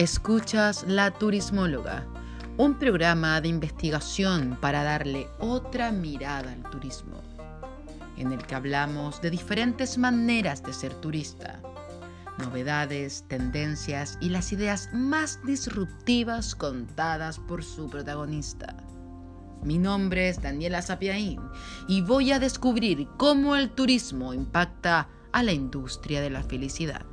Escuchas La Turismóloga, un programa de investigación para darle otra mirada al turismo, en el que hablamos de diferentes maneras de ser turista, novedades, tendencias y las ideas más disruptivas contadas por su protagonista. Mi nombre es Daniela Sapiaín y voy a descubrir cómo el turismo impacta a la industria de la felicidad.